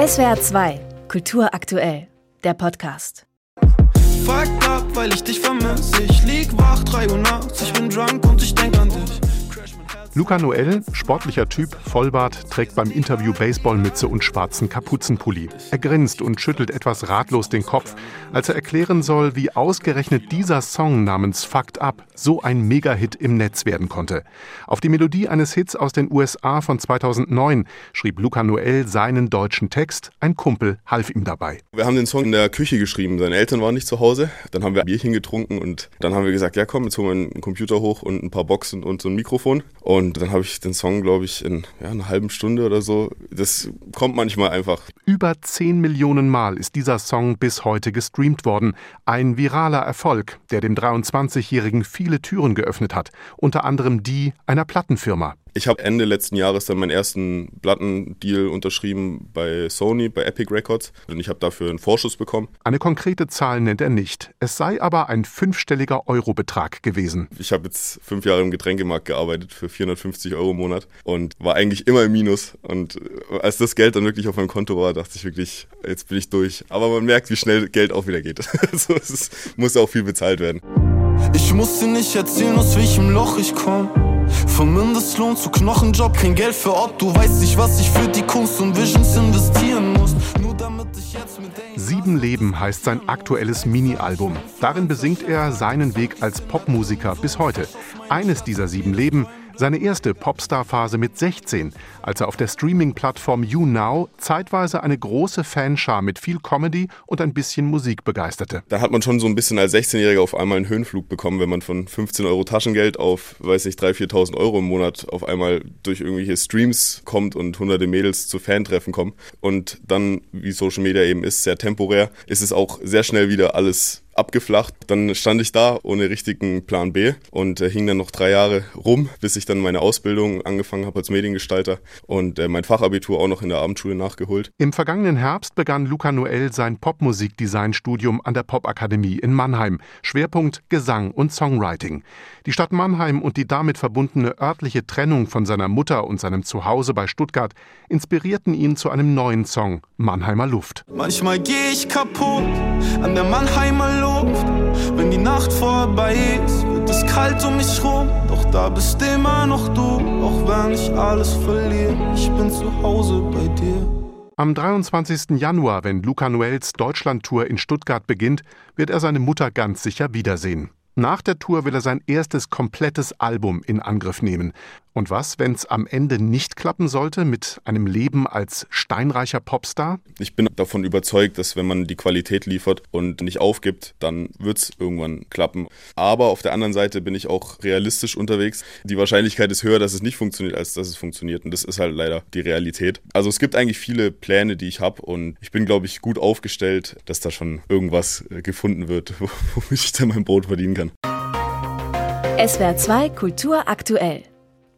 SWR 2, Kultur aktuell, der Podcast. Fucked up, weil ich dich vermisse. Ich lieg wach, 3 Uhr nachts, ich bin drunk und ich denk an dich. Luca Noel, sportlicher Typ, Vollbart, trägt beim Interview Baseballmütze und schwarzen Kapuzenpulli. Er grinst und schüttelt etwas ratlos den Kopf, als er erklären soll, wie ausgerechnet dieser Song namens Fucked Up so ein Megahit im Netz werden konnte. Auf die Melodie eines Hits aus den USA von 2009 schrieb Luca Noel seinen deutschen Text. Ein Kumpel half ihm dabei. Wir haben den Song in der Küche geschrieben. Seine Eltern waren nicht zu Hause. Dann haben wir ein Bierchen getrunken und dann haben wir gesagt, ja komm, jetzt holen wir einen Computer hoch und ein paar Boxen und so ein Mikrofon. Und dann habe ich den Song, glaube ich, in ja, einer halben Stunde oder so. Das kommt manchmal einfach. Über 10 Millionen Mal ist dieser Song bis heute gestreamt worden. Ein viraler Erfolg, der dem 23-Jährigen viele Türen geöffnet hat. Unter anderem die einer Plattenfirma. Ich habe Ende letzten Jahres dann meinen ersten Plattendeal unterschrieben bei Sony, bei Epic Records. Und ich habe dafür einen Vorschuss bekommen. Eine konkrete Zahl nennt er nicht. Es sei aber ein fünfstelliger Eurobetrag gewesen. Ich habe jetzt fünf Jahre im Getränkemarkt gearbeitet für 450 Euro im Monat und war eigentlich immer im Minus. Und äh, als das Geld dann wirklich auf meinem Konto war, dachte ich wirklich, jetzt bin ich durch. Aber man merkt, wie schnell Geld auch wieder geht. also es muss auch viel bezahlt werden. Ich muss dir nicht erzählen, aus welchem Loch ich komm. Vom Mindestlohn zu Knochenjob, kein Geld für Ort. Du weißt nicht, was ich für die Kunst und Visions investieren muss. Nur damit ich jetzt mit Sieben Leben heißt sein aktuelles Mini-Album. Darin besingt er seinen Weg als Popmusiker bis heute. Eines dieser sieben Leben seine erste Popstar-Phase mit 16, als er auf der Streaming-Plattform YouNow zeitweise eine große Fanschar mit viel Comedy und ein bisschen Musik begeisterte. Da hat man schon so ein bisschen als 16-Jähriger auf einmal einen Höhenflug bekommen, wenn man von 15 Euro Taschengeld auf, weiß ich, 3.000, 4.000 Euro im Monat auf einmal durch irgendwelche Streams kommt und hunderte Mädels zu Fantreffen kommen. Und dann, wie Social Media eben ist, sehr temporär, ist es auch sehr schnell wieder alles abgeflacht. Dann stand ich da ohne richtigen Plan B und äh, hing dann noch drei Jahre rum, bis ich dann meine Ausbildung angefangen habe als Mediengestalter und äh, mein Fachabitur auch noch in der Abendschule nachgeholt. Im vergangenen Herbst begann Luca Noel sein Popmusikdesign-Studium an der Popakademie in Mannheim. Schwerpunkt Gesang und Songwriting. Die Stadt Mannheim und die damit verbundene örtliche Trennung von seiner Mutter und seinem Zuhause bei Stuttgart inspirierten ihn zu einem neuen Song, Mannheimer Luft. Manchmal gehe ich kaputt an der Mannheimer Luft. Nacht vorbei ist, wird es kalt um mich rum. Doch da bist immer noch du, auch wenn ich alles verliere. Ich bin zu Hause bei dir. Am 23. Januar, wenn Luca Noels Deutschlandtour in Stuttgart beginnt, wird er seine Mutter ganz sicher wiedersehen. Nach der Tour will er sein erstes komplettes Album in Angriff nehmen. Und was, wenn es am Ende nicht klappen sollte mit einem Leben als steinreicher Popstar? Ich bin davon überzeugt, dass wenn man die Qualität liefert und nicht aufgibt, dann wird es irgendwann klappen. Aber auf der anderen Seite bin ich auch realistisch unterwegs. Die Wahrscheinlichkeit ist höher, dass es nicht funktioniert, als dass es funktioniert. Und das ist halt leider die Realität. Also es gibt eigentlich viele Pläne, die ich habe und ich bin, glaube ich, gut aufgestellt, dass da schon irgendwas äh, gefunden wird, womit ich dann mein Brot verdienen kann. SWR 2 Kultur aktuell.